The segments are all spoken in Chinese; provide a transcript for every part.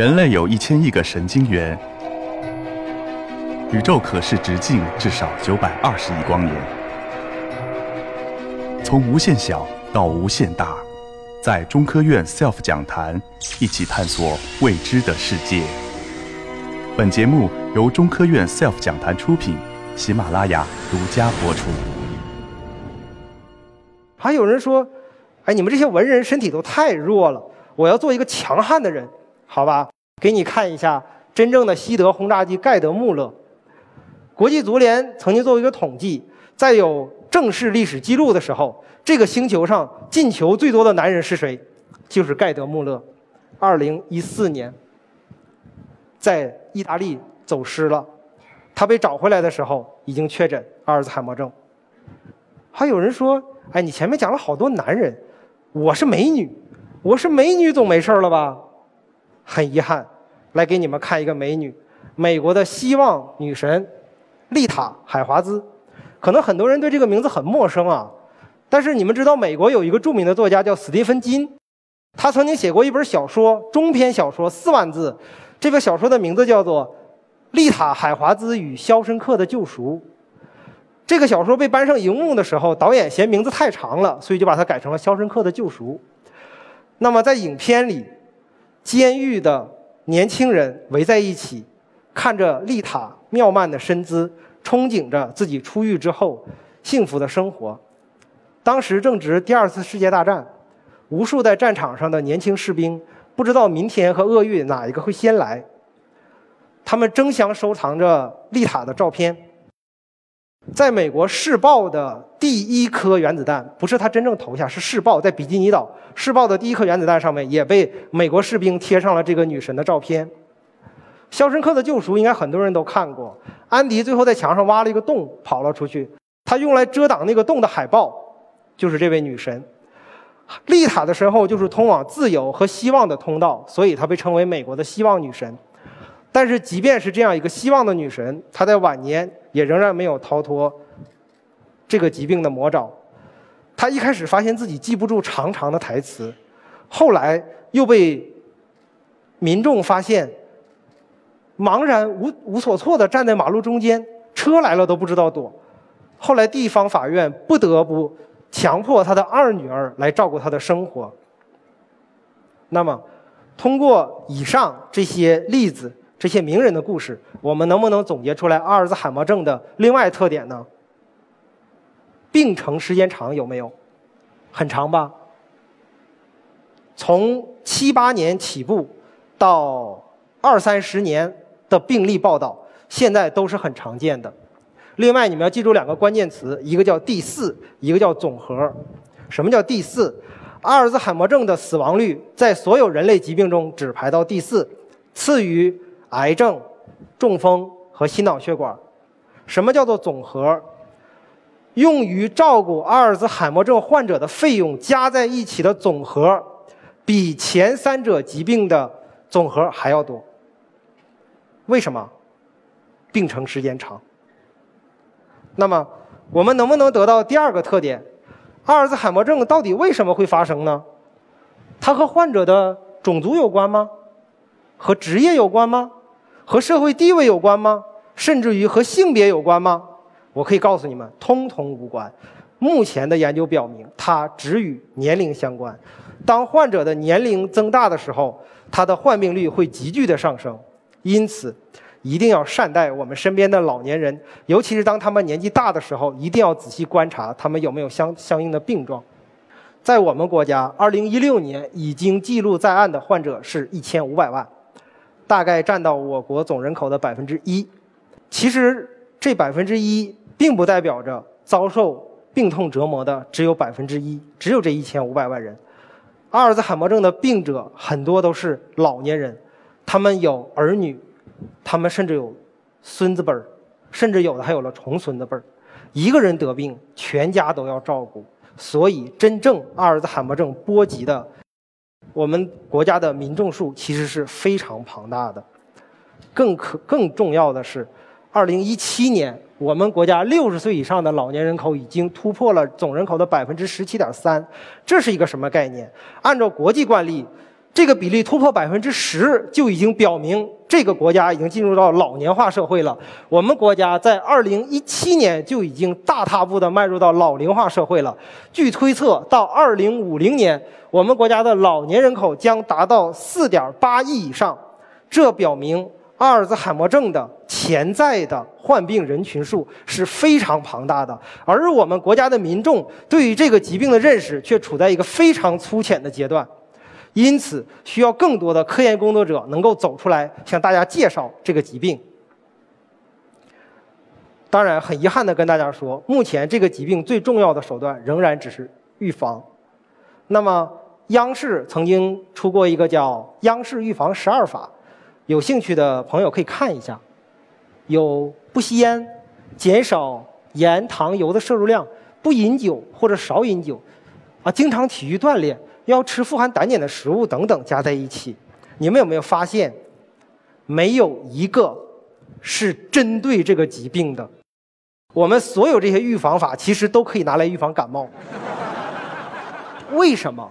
人类有一千亿个神经元，宇宙可视直径至少九百二十亿光年。从无限小到无限大，在中科院 SELF 讲坛一起探索未知的世界。本节目由中科院 SELF 讲坛出品，喜马拉雅独家播出。还有人说：“哎，你们这些文人身体都太弱了，我要做一个强悍的人。”好吧，给你看一下真正的西德轰炸机盖德穆勒。国际足联曾经做过一个统计，在有正式历史记录的时候，这个星球上进球最多的男人是谁？就是盖德穆勒。二零一四年，在意大利走失了，他被找回来的时候已经确诊阿尔兹海默症。还有人说：“哎，你前面讲了好多男人，我是美女，我是美女总没事了吧？”很遗憾，来给你们看一个美女，美国的希望女神丽塔·海华兹。可能很多人对这个名字很陌生啊，但是你们知道美国有一个著名的作家叫史蒂芬金，他曾经写过一本小说，中篇小说四万字，这个小说的名字叫做《丽塔·海华兹与肖申克的救赎》。这个小说被搬上荧幕的时候，导演嫌名字太长了，所以就把它改成了《肖申克的救赎》。那么在影片里。监狱的年轻人围在一起，看着丽塔妙曼的身姿，憧憬着自己出狱之后幸福的生活。当时正值第二次世界大战，无数在战场上的年轻士兵不知道明天和厄运哪一个会先来，他们争相收藏着丽塔的照片。在美国试爆的第一颗原子弹，不是他真正投下，是试爆在比基尼岛试爆的第一颗原子弹上面，也被美国士兵贴上了这个女神的照片。《肖申克的救赎》应该很多人都看过，安迪最后在墙上挖了一个洞跑了出去，他用来遮挡那个洞的海报就是这位女神。丽塔的身后就是通往自由和希望的通道，所以她被称为美国的希望女神。但是，即便是这样一个希望的女神，她在晚年也仍然没有逃脱这个疾病的魔爪。他一开始发现自己记不住长长的台词，后来又被民众发现茫然无无所措的站在马路中间，车来了都不知道躲。后来，地方法院不得不强迫他的二女儿来照顾他的生活。那么，通过以上这些例子。这些名人的故事，我们能不能总结出来阿尔兹海默症的另外特点呢？病程时间长有没有？很长吧。从七八年起步到二三十年的病例报道，现在都是很常见的。另外，你们要记住两个关键词，一个叫第四，一个叫总和。什么叫第四？阿尔兹海默症的死亡率在所有人类疾病中只排到第四，次于。癌症、中风和心脑血管，什么叫做总和？用于照顾阿尔兹海默症患者的费用加在一起的总和，比前三者疾病的总和还要多。为什么？病程时间长。那么，我们能不能得到第二个特点？阿尔兹海默症到底为什么会发生呢？它和患者的种族有关吗？和职业有关吗？和社会地位有关吗？甚至于和性别有关吗？我可以告诉你们，通通无关。目前的研究表明，它只与年龄相关。当患者的年龄增大的时候，他的患病率会急剧的上升。因此，一定要善待我们身边的老年人，尤其是当他们年纪大的时候，一定要仔细观察他们有没有相相应的病状。在我们国家，2016年已经记录在案的患者是一千五百万。大概占到我国总人口的百分之一，其实这百分之一并不代表着遭受病痛折磨的只有百分之一，只有这一千五百万人。阿尔兹海默症的病者很多都是老年人，他们有儿女，他们甚至有孙子辈儿，甚至有的还有了重孙子辈儿。一个人得病，全家都要照顾，所以真正阿尔兹海默症波及的。我们国家的民众数其实是非常庞大的，更可更重要的是，二零一七年我们国家六十岁以上的老年人口已经突破了总人口的百分之十七点三，这是一个什么概念？按照国际惯例，这个比例突破百分之十，就已经表明这个国家已经进入到老年化社会了。我们国家在二零一七年就已经大踏步的迈入到老龄化社会了。据推测，到二零五零年，我们国家的老年人口将达到四点八亿以上。这表明阿尔兹海默症的潜在的患病人群数是非常庞大的，而我们国家的民众对于这个疾病的认识却处在一个非常粗浅的阶段。因此，需要更多的科研工作者能够走出来，向大家介绍这个疾病。当然，很遗憾的跟大家说，目前这个疾病最重要的手段仍然只是预防。那么，央视曾经出过一个叫《央视预防十二法》，有兴趣的朋友可以看一下。有不吸烟、减少盐、糖、油的摄入量、不饮酒或者少饮酒，啊，经常体育锻炼。要吃富含胆碱的食物等等加在一起，你们有没有发现，没有一个是针对这个疾病的？我们所有这些预防法其实都可以拿来预防感冒。为什么？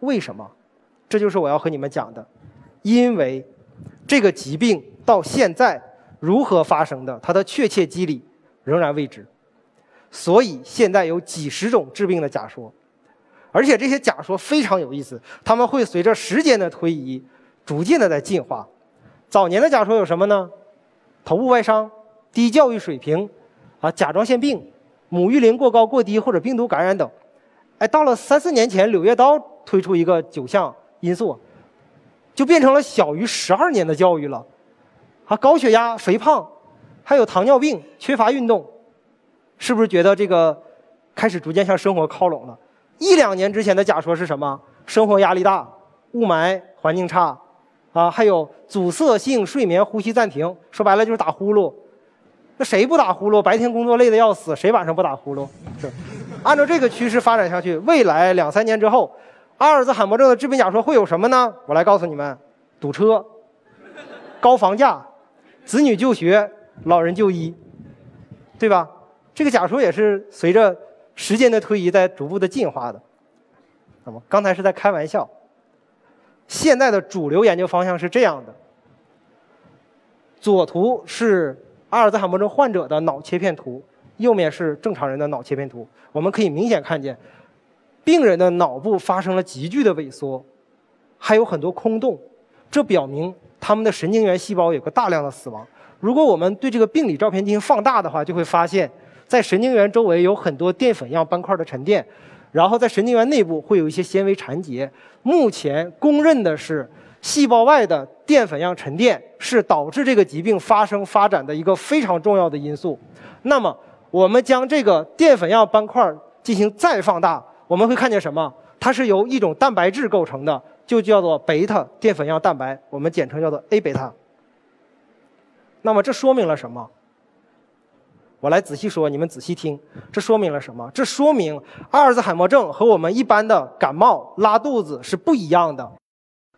为什么？这就是我要和你们讲的。因为这个疾病到现在如何发生的，它的确切机理仍然未知，所以现在有几十种治病的假说。而且这些假说非常有意思，他们会随着时间的推移，逐渐的在进化。早年的假说有什么呢？头部外伤、低教育水平，啊，甲状腺病、母育龄过高过低或者病毒感染等。哎，到了三四年前，柳叶刀推出一个九项因素，就变成了小于十二年的教育了。啊，高血压、肥胖，还有糖尿病、缺乏运动，是不是觉得这个开始逐渐向生活靠拢了？一两年之前的假说是什么？生活压力大，雾霾环境差，啊，还有阻塞性睡眠呼吸暂停，说白了就是打呼噜。那谁不打呼噜？白天工作累得要死，谁晚上不打呼噜？是。按照这个趋势发展下去，未来两三年之后，阿尔兹海默症的致病假说会有什么呢？我来告诉你们：堵车、高房价、子女就学、老人就医，对吧？这个假说也是随着。时间的推移在逐步的进化的，那么刚才是在开玩笑。现在的主流研究方向是这样的：左图是阿尔兹海默症患者的脑切片图，右面是正常人的脑切片图。我们可以明显看见，病人的脑部发生了急剧的萎缩，还有很多空洞，这表明他们的神经元细胞有个大量的死亡。如果我们对这个病理照片进行放大的话，就会发现。在神经元周围有很多淀粉样斑块的沉淀，然后在神经元内部会有一些纤维缠结。目前公认的是，细胞外的淀粉样沉淀是导致这个疾病发生发展的一个非常重要的因素。那么，我们将这个淀粉样斑块进行再放大，我们会看见什么？它是由一种蛋白质构成的，就叫做贝塔淀粉样蛋白，我们简称叫做 A 贝塔。那么这说明了什么？我来仔细说，你们仔细听，这说明了什么？这说明阿尔兹海默症和我们一般的感冒、拉肚子是不一样的。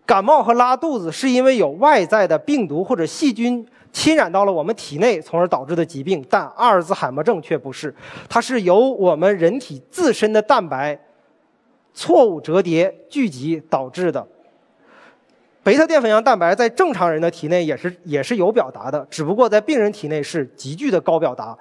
感冒和拉肚子是因为有外在的病毒或者细菌侵染到了我们体内，从而导致的疾病，但阿尔兹海默症却不是，它是由我们人体自身的蛋白错误折叠聚集导致的。贝塔淀粉样蛋白在正常人的体内也是也是有表达的，只不过在病人体内是急剧的高表达，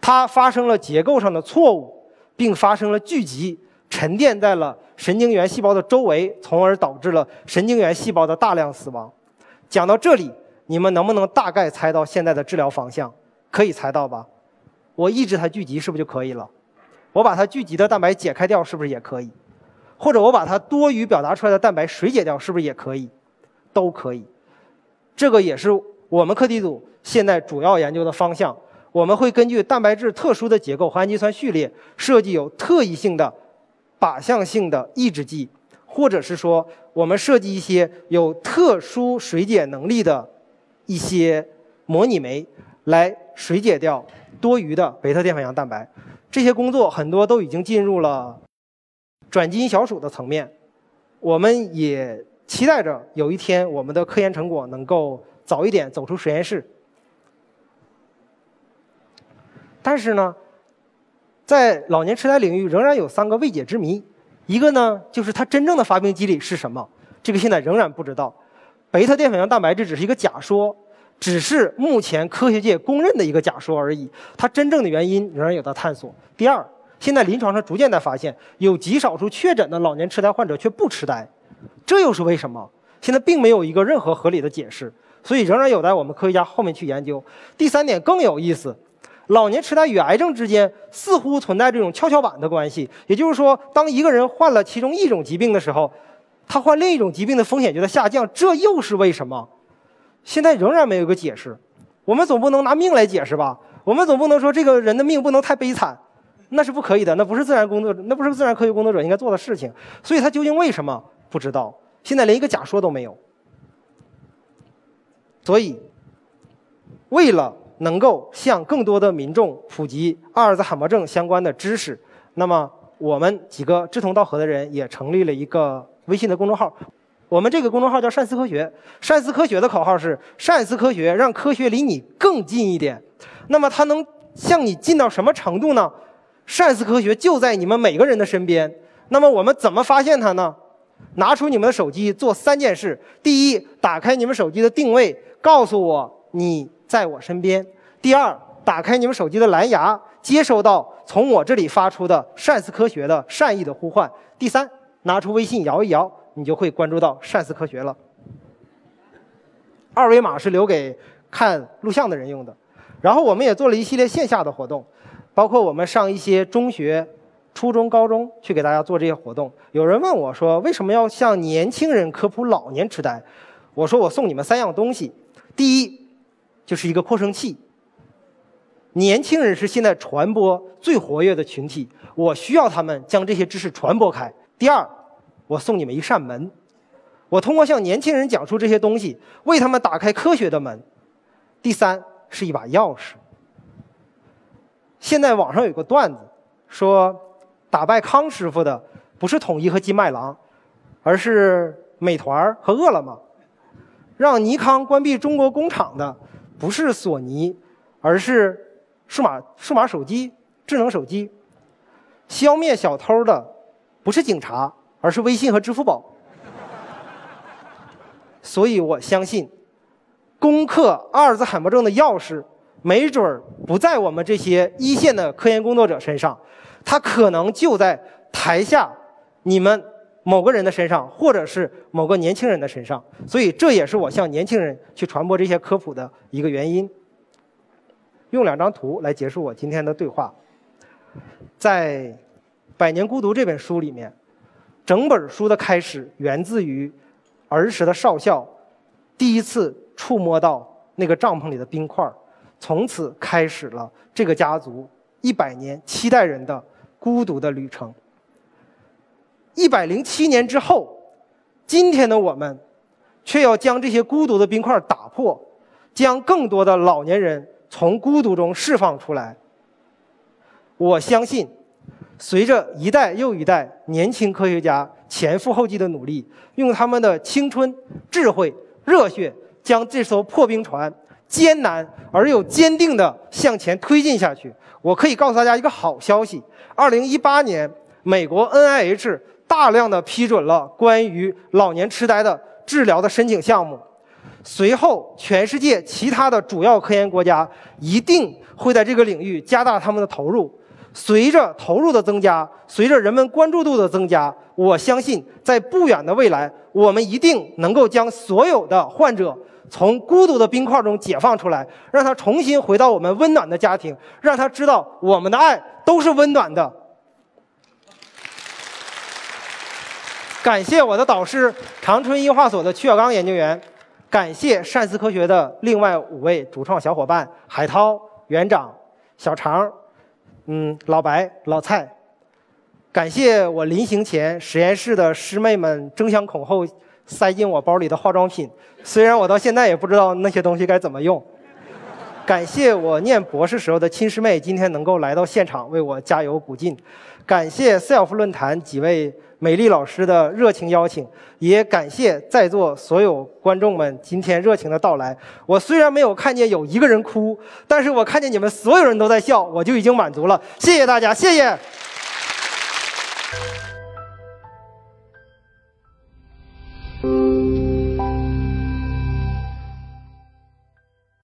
它发生了结构上的错误，并发生了聚集，沉淀在了神经元细胞的周围，从而导致了神经元细胞的大量死亡。讲到这里，你们能不能大概猜到现在的治疗方向？可以猜到吧？我抑制它聚集是不是就可以了？我把它聚集的蛋白解开掉是不是也可以？或者我把它多余表达出来的蛋白水解掉是不是也可以？都可以，这个也是我们课题组现在主要研究的方向。我们会根据蛋白质特殊的结构和氨基酸序列，设计有特异性的靶向性的抑制剂，或者是说，我们设计一些有特殊水解能力的一些模拟酶，来水解掉多余的贝塔淀粉样蛋白。这些工作很多都已经进入了转基因小鼠的层面，我们也。期待着有一天我们的科研成果能够早一点走出实验室。但是呢，在老年痴呆领域仍然有三个未解之谜。一个呢，就是它真正的发病机理是什么？这个现在仍然不知道。贝塔淀粉样蛋白质只是一个假说，只是目前科学界公认的一个假说而已。它真正的原因仍然有待探索。第二，现在临床上逐渐在发现，有极少数确诊的老年痴呆患者却不痴呆，这又是为什么？现在并没有一个任何合理的解释，所以仍然有待我们科学家后面去研究。第三点更有意思，老年痴呆与癌症之间似乎存在这种跷跷板的关系，也就是说，当一个人患了其中一种疾病的时候。他患另一种疾病的风险就在下降，这又是为什么？现在仍然没有一个解释。我们总不能拿命来解释吧？我们总不能说这个人的命不能太悲惨，那是不可以的，那不是自然工作，那不是自然科学工作者应该做的事情。所以他究竟为什么不知道？现在连一个假说都没有。所以，为了能够向更多的民众普及阿尔兹海默症相关的知识，那么我们几个志同道合的人也成立了一个。微信的公众号，我们这个公众号叫“善思科学”。善思科学的口号是“善思科学，让科学离你更近一点”。那么它能向你近到什么程度呢？善思科学就在你们每个人的身边。那么我们怎么发现它呢？拿出你们的手机做三件事：第一，打开你们手机的定位，告诉我你在我身边；第二，打开你们手机的蓝牙，接收到从我这里发出的善思科学的善意的呼唤；第三。拿出微信摇一摇，你就会关注到善思科学了。二维码是留给看录像的人用的。然后我们也做了一系列线下的活动，包括我们上一些中学、初中、高中去给大家做这些活动。有人问我说：“为什么要向年轻人科普老年痴呆？”我说：“我送你们三样东西。第一，就是一个扩声器。年轻人是现在传播最活跃的群体，我需要他们将这些知识传播开。”第二，我送你们一扇门，我通过向年轻人讲述这些东西，为他们打开科学的门。第三，是一把钥匙。现在网上有个段子，说打败康师傅的不是统一和金麦郎，而是美团和饿了么；让尼康关闭中国工厂的不是索尼，而是数码数码手机、智能手机；消灭小偷的。不是警察，而是微信和支付宝。所以我相信，攻克阿尔兹海默症的钥匙，没准儿不在我们这些一线的科研工作者身上，它可能就在台下你们某个人的身上，或者是某个年轻人的身上。所以这也是我向年轻人去传播这些科普的一个原因。用两张图来结束我今天的对话，在。《百年孤独》这本书里面，整本书的开始源自于儿时的少校第一次触摸到那个帐篷里的冰块从此开始了这个家族一百年七代人的孤独的旅程。一百零七年之后，今天的我们却要将这些孤独的冰块打破，将更多的老年人从孤独中释放出来。我相信。随着一代又一代年轻科学家前赴后继的努力，用他们的青春、智慧、热血，将这艘破冰船艰难而又坚定地向前推进下去。我可以告诉大家一个好消息：二零一八年，美国 NIH 大量的批准了关于老年痴呆的治疗的申请项目。随后，全世界其他的主要科研国家一定会在这个领域加大他们的投入。随着投入的增加，随着人们关注度的增加，我相信在不远的未来，我们一定能够将所有的患者从孤独的冰块中解放出来，让他重新回到我们温暖的家庭，让他知道我们的爱都是温暖的。感谢我的导师长春医化所的曲小刚研究员，感谢善思科学的另外五位主创小伙伴：海涛、园长、小常。嗯，老白、老蔡，感谢我临行前实验室的师妹们争相恐后塞进我包里的化妆品，虽然我到现在也不知道那些东西该怎么用。感谢我念博士时候的亲师妹今天能够来到现场为我加油鼓劲，感谢 SELF 论坛几位。美丽老师的热情邀请，也感谢在座所有观众们今天热情的到来。我虽然没有看见有一个人哭，但是我看见你们所有人都在笑，我就已经满足了。谢谢大家，谢谢。